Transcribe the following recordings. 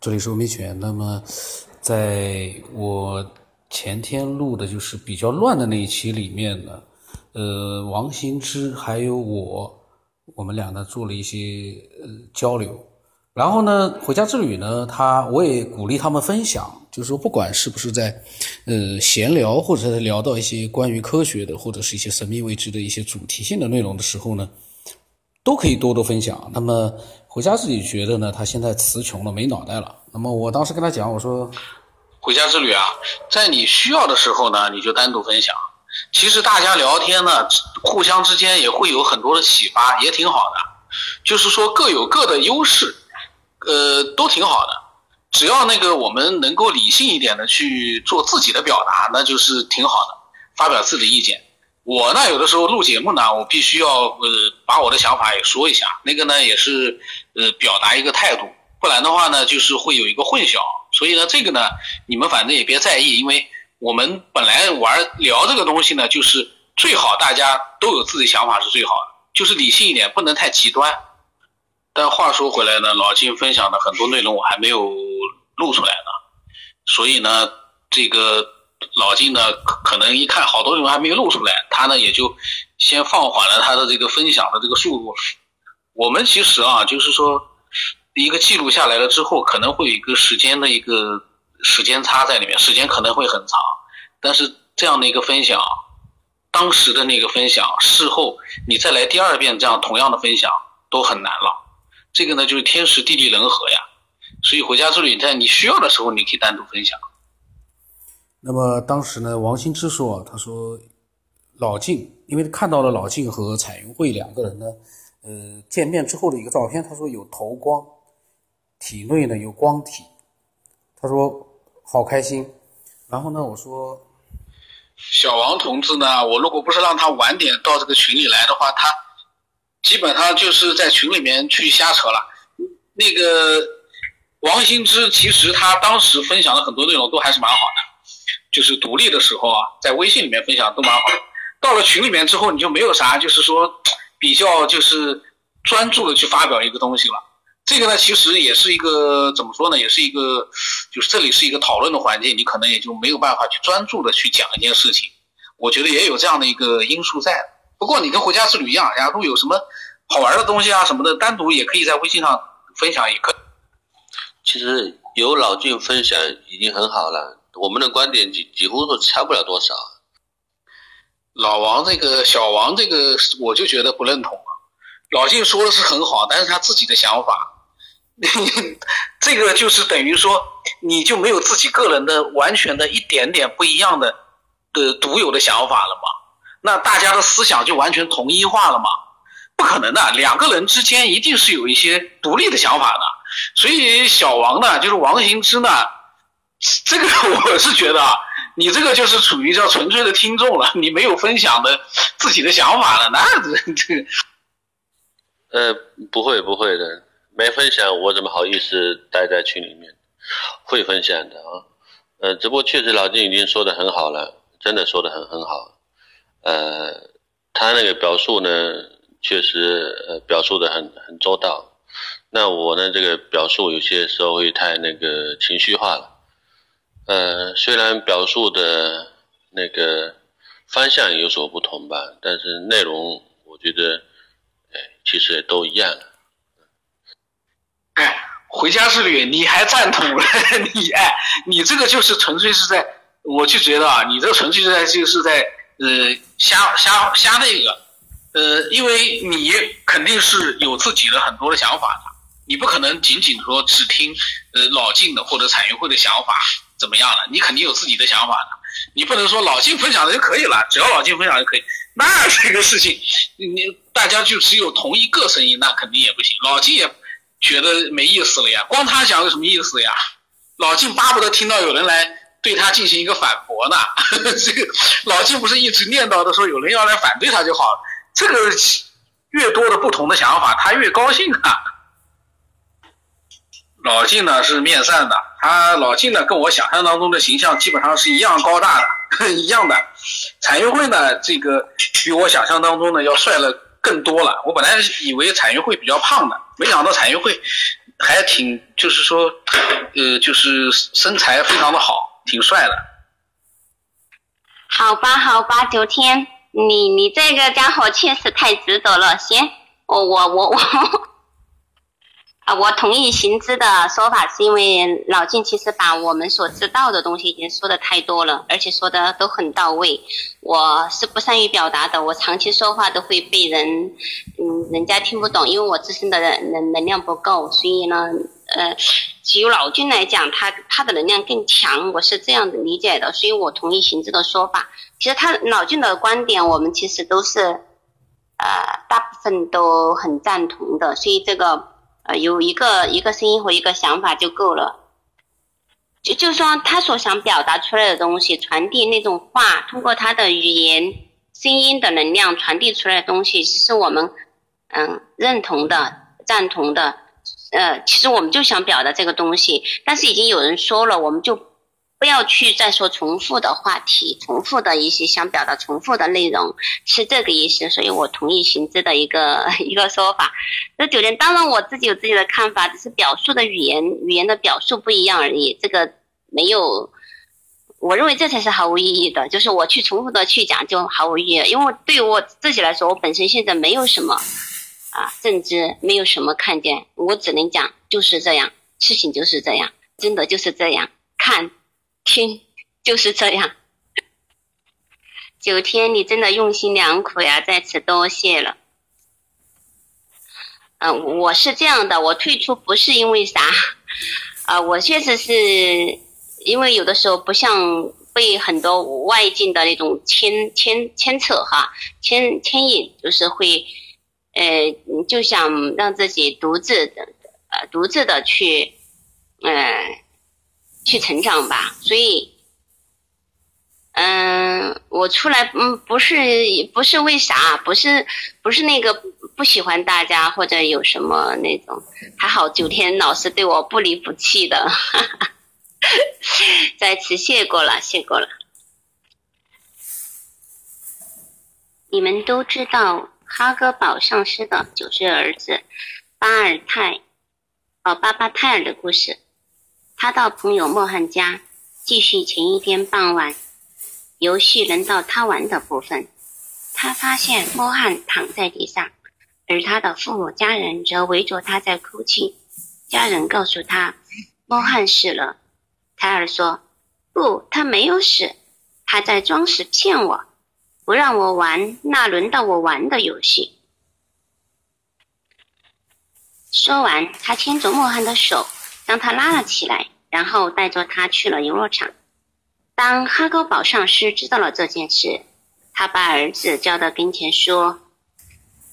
这里是欧美犬。那么，在我前天录的就是比较乱的那一期里面呢，呃，王新之还有我，我们俩呢做了一些呃交流。然后呢，回家之旅呢，他我也鼓励他们分享，就是说不管是不是在呃闲聊，或者是聊到一些关于科学的，或者是一些神秘未知的一些主题性的内容的时候呢，都可以多多分享。那么回家自己觉得呢，他现在词穷了，没脑袋了。那么我当时跟他讲，我说，回家之旅啊，在你需要的时候呢，你就单独分享。其实大家聊天呢，互相之间也会有很多的启发，也挺好的。就是说各有各的优势。呃，都挺好的，只要那个我们能够理性一点的去做自己的表达，那就是挺好的。发表自己的意见，我呢有的时候录节目呢，我必须要呃把我的想法也说一下，那个呢也是呃表达一个态度，不然的话呢就是会有一个混淆。所以呢这个呢你们反正也别在意，因为我们本来玩聊这个东西呢，就是最好大家都有自己想法是最好的，就是理性一点，不能太极端。但话说回来呢，老金分享的很多内容我还没有录出来呢，所以呢，这个老金呢可能一看好多内容还没有录出来，他呢也就先放缓了他的这个分享的这个速度。我们其实啊，就是说一个记录下来了之后，可能会有一个时间的一个时间差在里面，时间可能会很长。但是这样的一个分享，当时的那个分享，事后你再来第二遍这样同样的分享都很难了。这个呢，就是天时地利人和呀，所以回家之旅在你需要的时候，你可以单独分享。那么当时呢，王新之说，他说老晋，因为看到了老晋和彩云会两个人呢，呃，见面之后的一个照片，他说有头光，体内呢有光体，他说好开心。然后呢，我说小王同志呢，我如果不是让他晚点到这个群里来的话，他。基本上就是在群里面去瞎扯了。那个王新之，其实他当时分享的很多内容都还是蛮好的，就是独立的时候啊，在微信里面分享都蛮好。到了群里面之后，你就没有啥，就是说比较就是专注的去发表一个东西了。这个呢，其实也是一个怎么说呢，也是一个，就是这里是一个讨论的环境，你可能也就没有办法去专注的去讲一件事情。我觉得也有这样的一个因素在。不过你跟回家之旅一样，然后有什么好玩的东西啊什么的，单独也可以在微信上分享，也可。其实有老俊分享已经很好了，我们的观点几几乎都差不了多少。老王这个小王这个，我就觉得不认同了。老俊说的是很好，但是他自己的想法，这个就是等于说你就没有自己个人的完全的一点点不一样的的独有的想法了吗？那大家的思想就完全统一化了吗？不可能的，两个人之间一定是有一些独立的想法的。所以小王呢，就是王行之呢，这个 我是觉得啊，你这个就是处于叫纯粹的听众了，你没有分享的自己的想法了，那这这。呃，不会不会的，没分享我怎么好意思待在群里面？会分享的啊，呃，只不过确实老金已经说的很好了，真的说的很很好。呃，他那个表述呢，确实呃表述的很很周到。那我呢，这个表述有些时候会太那个情绪化了。呃，虽然表述的那个方向有所不同吧，但是内容我觉得，哎，其实也都一样的。哎，回家之旅你还赞同了？你哎，你这个就是纯粹是在，我就觉得啊，你这个纯粹是在就是在。呃，瞎瞎瞎那个，呃，因为你肯定是有自己的很多的想法的，你不可能仅仅说只听呃老晋的或者彩云会的想法怎么样了，你肯定有自己的想法的，你不能说老金分享的就可以了，只要老金分享就可以，那这个事情你大家就只有同一个声音，那肯定也不行，老金也觉得没意思了呀，光他讲有什么意思呀？老金巴不得听到有人来。对他进行一个反驳呢？呵 呵这个老金不是一直念叨的说有人要来反对他就好了。这个越多的不同的想法，他越高兴啊。老晋呢是面善的，他老晋呢跟我想象当中的形象基本上是一样高大的，一样的。彩云会呢，这个比我想象当中呢要帅了更多了。我本来以为彩云会比较胖的，没想到彩云会还挺就是说，呃，就是身材非常的好，挺帅的。好吧，好吧，九天，你你这个家伙确实太值得了。行，我我我我。啊，我同意行知的说法，是因为老静其实把我们所知道的东西已经说的太多了，而且说的都很到位。我是不善于表达的，我长期说话都会被人，嗯，人家听不懂，因为我自身的能能量不够。所以呢，呃，只有老君来讲，他他的能量更强，我是这样的理解的。所以我同意行知的说法。其实他老君的观点，我们其实都是，呃，大部分都很赞同的。所以这个。呃，有一个一个声音和一个想法就够了，就就是说他所想表达出来的东西，传递那种话，通过他的语言、声音的能量传递出来的东西，是我们嗯认同的、赞同的。呃，其实我们就想表达这个东西，但是已经有人说了，我们就。不要去再说重复的话题，重复的一些想表达重复的内容，是这个意思。所以我同意行之的一个 一个说法。那酒店当然我自己有自己的看法，只是表述的语言语言的表述不一样而已。这个没有，我认为这才是毫无意义的。就是我去重复的去讲就毫无意义，因为对于我自己来说，我本身现在没有什么啊认知，没有什么看见，我只能讲就是这样，事情就是这样，真的就是这样看。听，就是这样。九天，你真的用心良苦呀，在此多谢了。嗯，我是这样的，我退出不是因为啥，啊，我确实是因为有的时候不像被很多外境的那种牵牵牵扯哈，牵牵引，就是会，呃，就想让自己独自的呃独自的去，嗯。去成长吧，所以，嗯，我出来，嗯，不是不是为啥，不是不是那个不喜欢大家或者有什么那种，还好九天老师对我不离不弃的，哈 哈再次谢过了，谢过了。你们都知道哈格堡上师的九岁儿子巴尔泰，哦，巴巴泰尔的故事。他到朋友莫汉家，继续前一天傍晚游戏轮到他玩的部分。他发现莫汉躺在地上，而他的父母家人则围着他在哭泣。家人告诉他，莫汉死了。泰尔说：“不，他没有死，他在装死骗我，不让我玩那轮到我玩的游戏。”说完，他牵着莫汉的手。将他拉了起来，然后带着他去了游乐场。当哈高堡上师知道了这件事，他把儿子叫到跟前说：“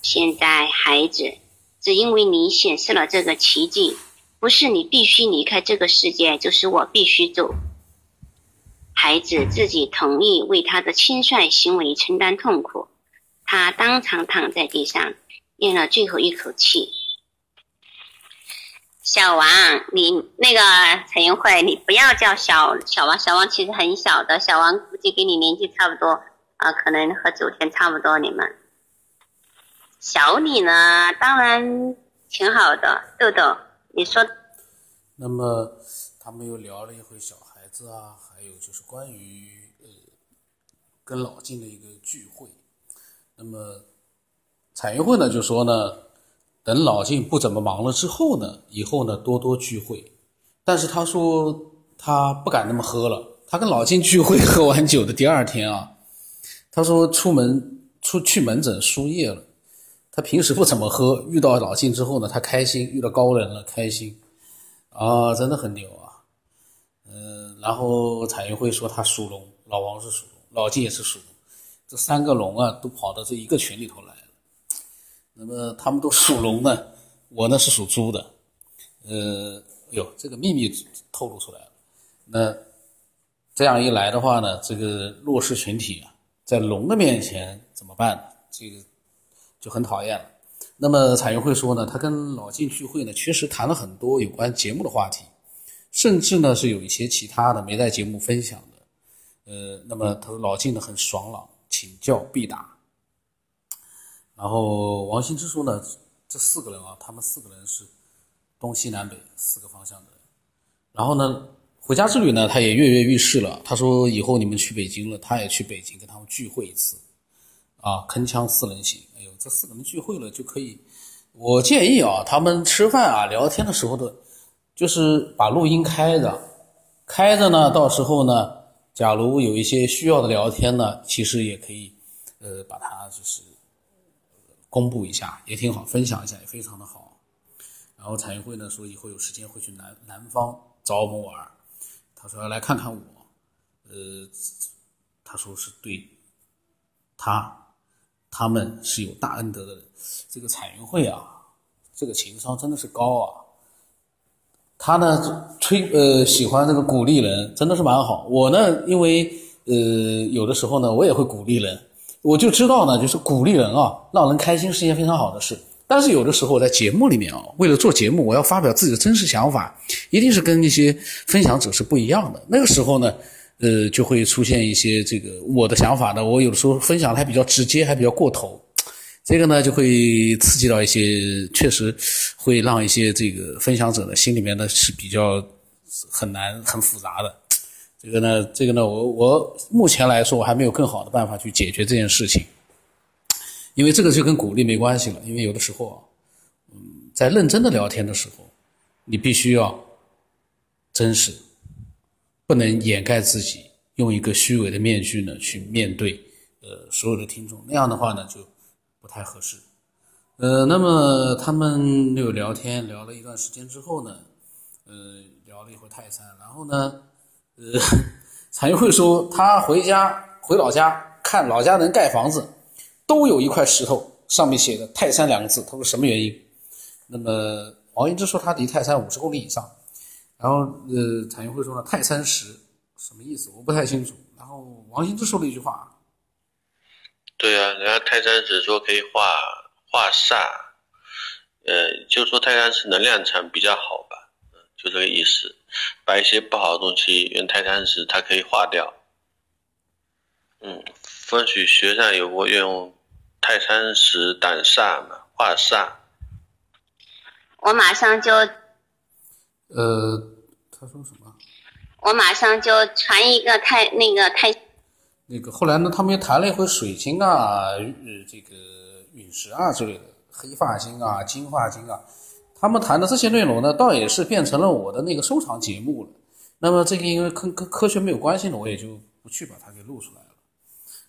现在，孩子，只因为你显示了这个奇迹，不是你必须离开这个世界，就是我必须走。”孩子自己同意为他的轻率行为承担痛苦，他当场躺在地上，咽了最后一口气。小王，你那个陈云慧，你不要叫小小王，小王其实很小的，小王估计跟你年纪差不多啊，可能和九天差不多。你们小李呢，当然挺好的，豆豆，你说。那么他们又聊了一回小孩子啊，还有就是关于呃跟老金的一个聚会。那么彩云慧呢就说呢。等老静不怎么忙了之后呢，以后呢多多聚会。但是他说他不敢那么喝了。他跟老静聚会 喝完酒的第二天啊，他说出门出去门诊输液了。他平时不怎么喝，遇到老静之后呢，他开心，遇到高人了开心，啊，真的很牛啊。嗯，然后彩云会说他属龙，老王是属龙，老静也是属龙，这三个龙啊都跑到这一个群里头来。那么他们都属龙的，我呢是属猪的，呃，哟，这个秘密透露出来了。那这样一来的话呢，这个弱势群体啊，在龙的面前怎么办？这个就很讨厌了。那么彩云会说呢，他跟老晋聚会呢，确实谈了很多有关节目的话题，甚至呢是有一些其他的没在节目分享的。呃，那么他说老晋呢很爽朗，请教必答。然后王兴之说呢，这四个人啊，他们四个人是东西南北四个方向的。然后呢，回家之旅呢，他也跃跃欲试了。他说以后你们去北京了，他也去北京跟他们聚会一次，啊，铿锵四人行。哎呦，这四个人聚会了就可以。我建议啊，他们吃饭啊、聊天的时候的，就是把录音开着，开着呢，到时候呢，假如有一些需要的聊天呢，其实也可以，呃，把它就是公布一下，也挺好，分享一下也非常的好。然后彩云会呢说以后有时间会去南南方找我们玩，他说要来看看我，呃，他说是对他。他们是有大恩德的人，这个彩云会啊，这个情商真的是高啊。他呢吹呃喜欢这个鼓励人，真的是蛮好。我呢，因为呃有的时候呢，我也会鼓励人，我就知道呢，就是鼓励人啊，让人开心是一件非常好的事。但是有的时候在节目里面啊，为了做节目，我要发表自己的真实想法，一定是跟那些分享者是不一样的。那个时候呢。呃，就会出现一些这个我的想法呢，我有的时候分享的还比较直接，还比较过头，这个呢就会刺激到一些，确实会让一些这个分享者呢心里面呢是比较很难、很复杂的。这个呢，这个呢，我我目前来说我还没有更好的办法去解决这件事情，因为这个就跟鼓励没关系了。因为有的时候啊，嗯，在认真的聊天的时候，你必须要真实。不能掩盖自己，用一个虚伪的面具呢去面对，呃，所有的听众，那样的话呢就不太合适。呃，那么他们又聊天聊了一段时间之后呢，呃，聊了一会儿泰山，然后呢，呃，彩云会说他回家回老家看老家人盖房子，都有一块石头上面写的泰山两个字，他说什么原因？那么王英之说他离泰山五十公里以上。然后，呃，彩云会说呢，泰山石什么意思？我不太清楚。然后王兴之说了一句话，对啊，人家泰山石说可以化化煞，呃，就是说泰山石能量场比较好吧，就这个意思，把一些不好的东西用泰山石它可以化掉。嗯，风水学上有过用泰山石挡煞嘛，化煞。我马上就。呃，他说什么？我马上就传一个太那个太。那个后来呢，他们又谈了一回水晶啊，呃，这个陨石啊之类的，黑发晶啊、金发晶啊，他们谈的这些内容呢，倒也是变成了我的那个收藏节目了。那么这个因为跟跟科学没有关系呢，我也就不去把它给录出来了。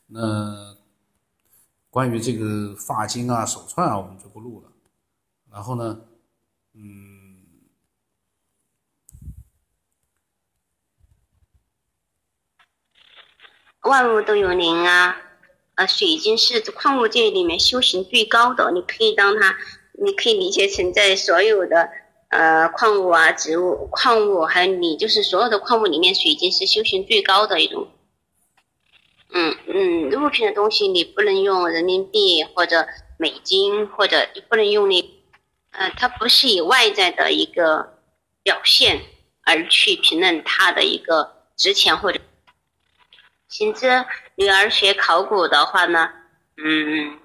那关于这个发晶啊、手串啊，我们就不录了。然后呢，嗯。万物都有灵啊，呃，水晶是矿物界里面修行最高的，你可以当它，你可以理解成在所有的呃矿物啊、植物、矿物，还有你就是所有的矿物里面，水晶是修行最高的一种。嗯嗯，物品的东西你不能用人民币或者美金，或者不能用那，呃，它不是以外在的一个表现而去评论它的一个值钱或者。行知女儿学考古的话呢，嗯，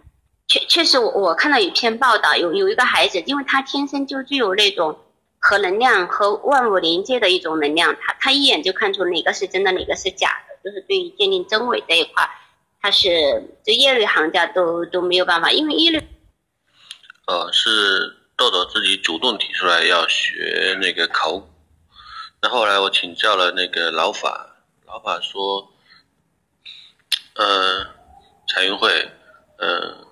确确实，我我看到有篇报道，有有一个孩子，因为他天生就具有那种和能量和万物连接的一种能量，他他一眼就看出哪个是真的，哪个是假的，就是对于鉴定真伪这一块，他是就业内行家都都没有办法，因为业内，呃，是豆豆自己主动提出来要学那个考古，那后来我请教了那个老法，老法说。呃，彩云会，嗯，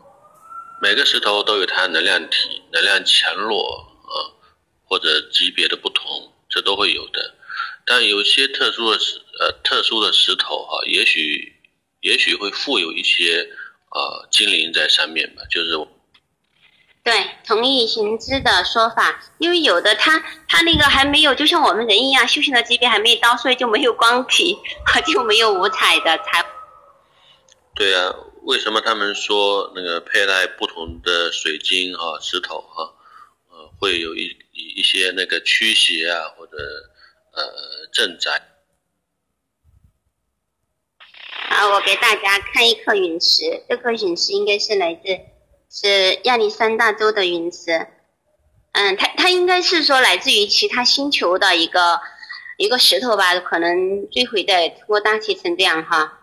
每个石头都有它能量体、能量强弱啊，或者级别的不同，这都会有的。但有些特殊的石，呃，特殊的石头哈，也许也许会附有一些呃精灵在上面吧，就是。对，同意行知的说法，因为有的他他那个还没有，就像我们人一样，修行的级别还没到，所以就没有光体，就没有五彩的彩。对啊，为什么他们说那个佩戴不同的水晶哈、石头哈，呃，会有一一些那个驱邪啊，或者呃镇宅？好，我给大家看一颗陨石，这颗陨石应该是来自是亚历山大州的陨石，嗯，它它应该是说来自于其他星球的一个一个石头吧，可能坠毁在过大气层这样哈。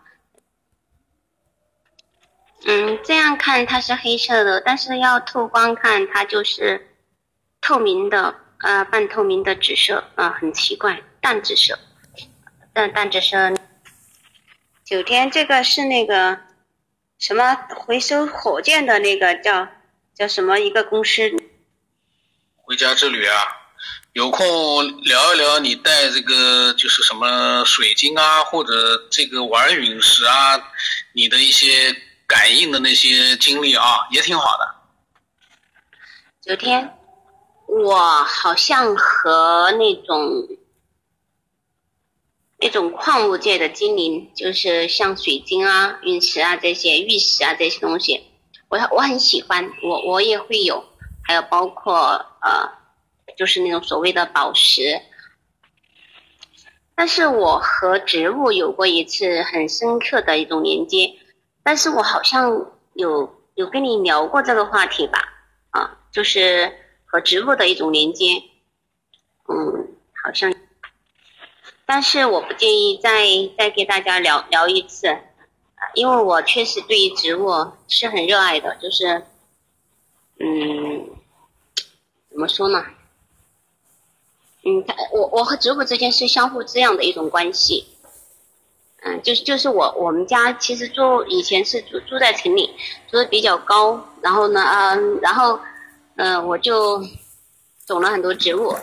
嗯，这样看它是黑色的，但是要透光看它就是透明的，呃，半透明的紫色，啊，很奇怪，淡紫色，淡淡紫色。九天，这个是那个什么回收火箭的那个叫叫什么一个公司？回家之旅啊，有空聊一聊你带这个就是什么水晶啊，或者这个玩陨石啊，你的一些。感应的那些经历啊，也挺好的。昨天，我好像和那种那种矿物界的精灵，就是像水晶啊、陨石啊这些玉石啊这些东西，我我很喜欢，我我也会有，还有包括呃，就是那种所谓的宝石。但是我和植物有过一次很深刻的一种连接。但是我好像有有跟你聊过这个话题吧，啊，就是和植物的一种连接，嗯，好像，但是我不建议再再给大家聊聊一次，因为我确实对于植物是很热爱的，就是，嗯，怎么说呢？嗯，我我和植物之间是相互滋养的一种关系。嗯，就是就是我我们家其实住以前是住住在城里，住的比较高，然后呢，嗯，然后，嗯，我就种了很多植物，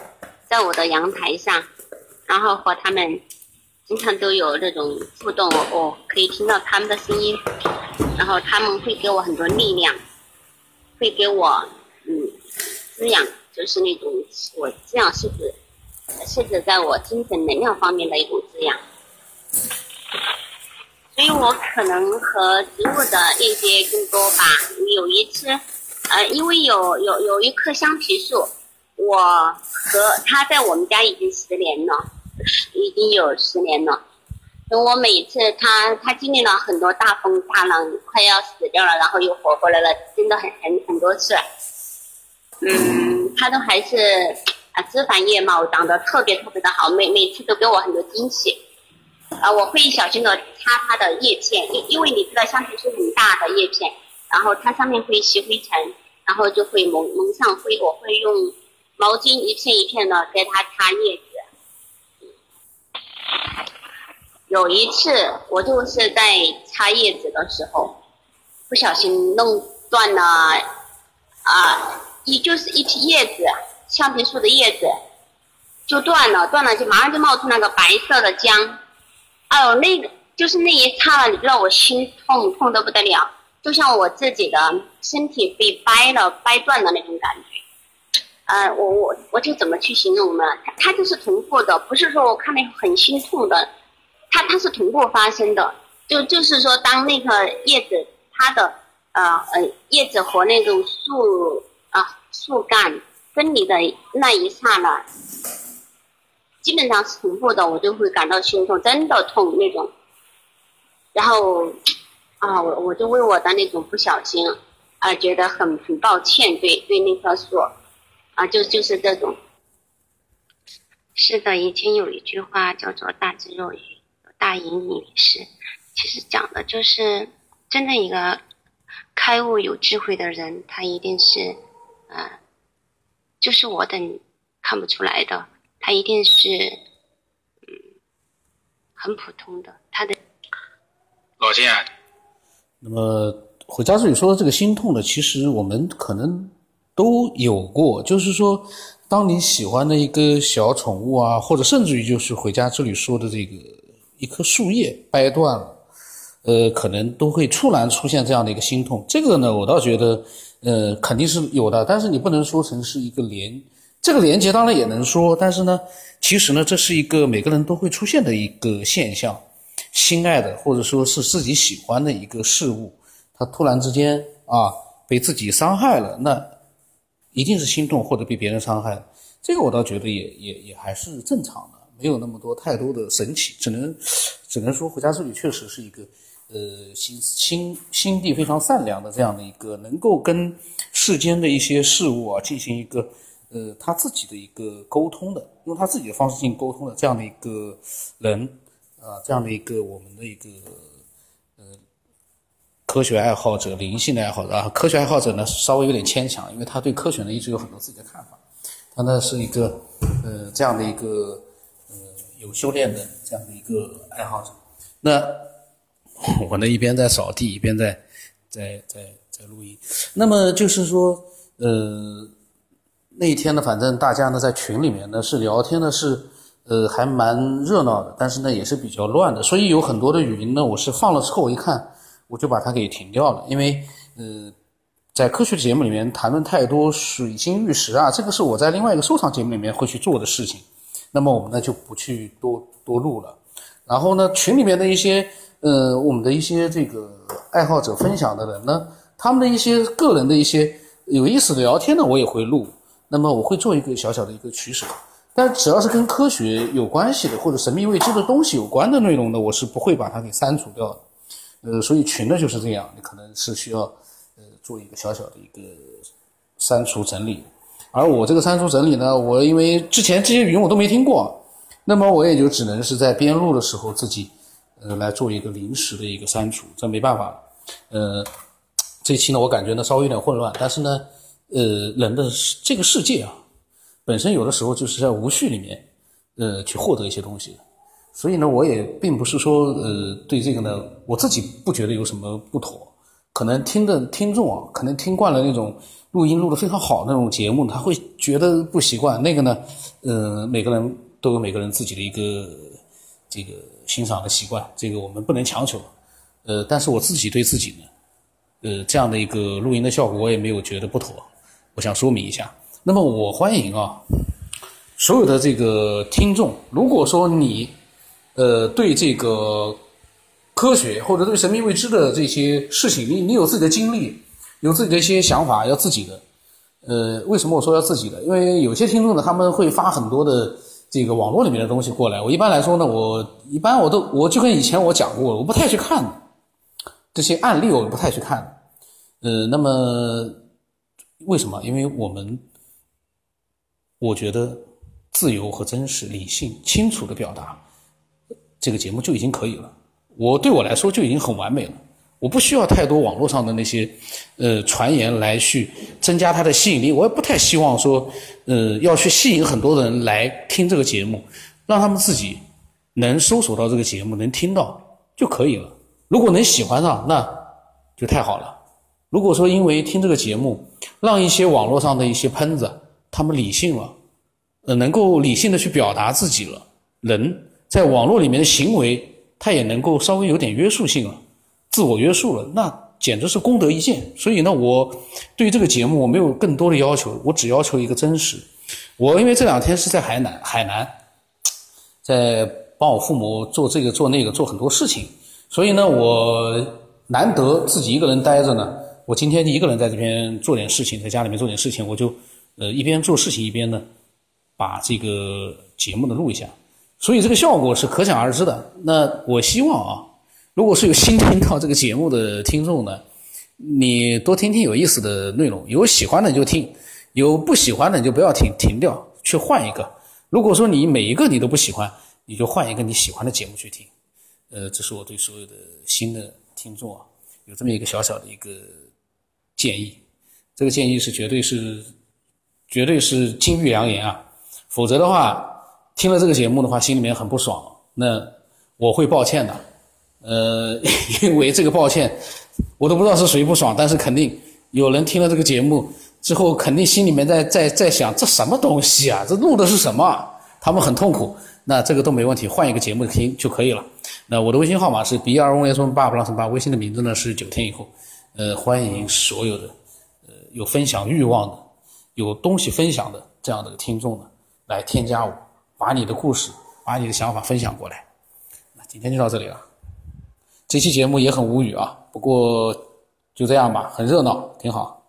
在我的阳台上，然后和他们经常都有那种互动，我可以听到他们的声音，然后他们会给我很多力量，会给我嗯滋养，就是那种我滋养是指是指在我精神能量方面的一种滋养。所以我可能和植物的链接更多吧。有一次，呃，因为有有有一棵橡皮树，我和它在我们家已经十年了，已经有十年了。等我每次它它经历了很多大风大浪，快要死掉了，然后又活过来了，真的很很很多次。嗯，它都还是啊枝繁叶茂，长得特别特别的好，每每次都给我很多惊喜。啊，我会小心的擦它的叶片，因因为你知道橡皮树很大的叶片，然后它上面会吸灰尘，然后就会蒙蒙上灰。我会用毛巾一片一片的给它擦叶子。有一次我就是在擦叶子的时候，不小心弄断了啊，一就是一批叶子，橡皮树的叶子就断了，断了就马上就冒出那个白色的浆。哎呦，那个就是那一刹那，你知道我心痛痛得不得了，就像我自己的身体被掰了、掰断的那种感觉。呃，我我我就怎么去形容呢？它它就是同步的，不是说我看了很心痛的，它它是同步发生的。就就是说，当那个叶子它的呃呃叶子和那种树啊树干分离的那一刹那。基本上是同步的，我就会感到心痛，真的痛那种。然后，啊，我我就为我的那种不小心，啊，觉得很很抱歉，对对那棵树，啊，就就是这种。是的，以前有一句话叫做“大智若愚，大隐隐于市”，其实讲的就是真正一个开悟有智慧的人，他一定是，呃，就是我等看不出来的。他一定是，嗯，很普通的。他的老金啊，那么回家之旅说的这个心痛呢，其实我们可能都有过。就是说，当你喜欢的一个小宠物啊，或者甚至于就是回家之旅说的这个一棵树叶掰断了，呃，可能都会突然出现这样的一个心痛。这个呢，我倒觉得，呃，肯定是有的，但是你不能说成是一个连。这个连接当然也能说，但是呢，其实呢，这是一个每个人都会出现的一个现象。心爱的或者说是自己喜欢的一个事物，他突然之间啊被自己伤害了，那一定是心痛或者被别人伤害。这个我倒觉得也也也还是正常的，没有那么多太多的神奇，只能只能说回家之旅确实是一个呃心心心地非常善良的这样的一个，能够跟世间的一些事物啊进行一个。呃他自己的一个沟通的，用他自己的方式进行沟通的这样的一个人啊，这样的一个我们的一个呃科学爱好者、灵性的爱好者啊。科学爱好者呢稍微有点牵强，因为他对科学呢一直有很多自己的看法。他呢是一个呃这样的一个呃有修炼的这样的一个爱好者。那我呢一边在扫地，一边在在在在录音。那么就是说，呃，那一天呢，反正大家呢在群里面呢是聊天呢是呃还蛮热闹的，但是呢也是比较乱的。所以有很多的语音呢，我是放了之后我一看，我就把它给停掉了，因为呃在科学节目里面谈论太多水晶玉石啊，这个是我在另外一个收藏节目里面会去做的事情。那么我们呢就不去多多录了。然后呢，群里面的一些呃，我们的一些这个爱好者分享的人呢，他们的一些个人的一些有意思的聊天呢，我也会录。那么我会做一个小小的一个取舍，但只要是跟科学有关系的或者神秘未知的东西有关的内容呢，我是不会把它给删除掉的。呃，所以群呢就是这样，你可能是需要呃做一个小小的一个删除整理。而我这个删除整理呢，我因为之前这些语音我都没听过。那么我也就只能是在编录的时候自己，呃，来做一个临时的一个删除，这没办法。呃，这期呢，我感觉呢稍微有点混乱，但是呢，呃，人的这个世界啊，本身有的时候就是在无序里面，呃，去获得一些东西。所以呢，我也并不是说，呃，对这个呢，我自己不觉得有什么不妥。可能听的听众啊，可能听惯了那种录音录的非常好那种节目，他会觉得不习惯。那个呢，呃，每个人。都有每个人自己的一个这个欣赏的习惯，这个我们不能强求。呃，但是我自己对自己呢，呃，这样的一个录音的效果，我也没有觉得不妥。我想说明一下。那么我欢迎啊，所有的这个听众，如果说你呃对这个科学或者对神秘未知的这些事情，你你有自己的经历，有自己的一些想法，要自己的。呃，为什么我说要自己的？因为有些听众呢，他们会发很多的。这个网络里面的东西过来，我一般来说呢，我一般我都我就跟以前我讲过，我不太去看这些案例，我不太去看。呃，那么为什么？因为我们我觉得自由和真实、理性、清楚的表达，这个节目就已经可以了。我对我来说就已经很完美了。我不需要太多网络上的那些，呃，传言来去增加它的吸引力。我也不太希望说，呃，要去吸引很多人来听这个节目，让他们自己能搜索到这个节目，能听到就可以了。如果能喜欢上，那就太好了。如果说因为听这个节目，让一些网络上的一些喷子他们理性了，呃，能够理性的去表达自己了，人在网络里面的行为，他也能够稍微有点约束性了。自我约束了，那简直是功德一件。所以呢，我对这个节目我没有更多的要求，我只要求一个真实。我因为这两天是在海南，海南在帮我父母做这个做那个做很多事情，所以呢，我难得自己一个人待着呢。我今天一个人在这边做点事情，在家里面做点事情，我就呃一边做事情一边呢把这个节目呢录一下，所以这个效果是可想而知的。那我希望啊。如果是有新听到这个节目的听众呢，你多听听有意思的内容，有喜欢的就听，有不喜欢的就不要听，停掉去换一个。如果说你每一个你都不喜欢，你就换一个你喜欢的节目去听。呃，这是我对所有的新的听众啊，有这么一个小小的一个建议。这个建议是绝对是绝对是金玉良言啊，否则的话听了这个节目的话，心里面很不爽，那我会抱歉的。呃，因为这个抱歉，我都不知道是谁不爽，但是肯定有人听了这个节目之后，肯定心里面在在在想，这什么东西啊？这录的是什么？他们很痛苦。那这个都没问题，换一个节目听就可以了。那我的微信号码是 b 二 o s 八 plus 八，微信的名字呢是九天以后。呃，欢迎所有的呃有分享欲望的、有东西分享的这样的听众呢，来添加我，把你的故事、把你的想法分享过来。那今天就到这里了。这期节目也很无语啊，不过就这样吧，很热闹，挺好。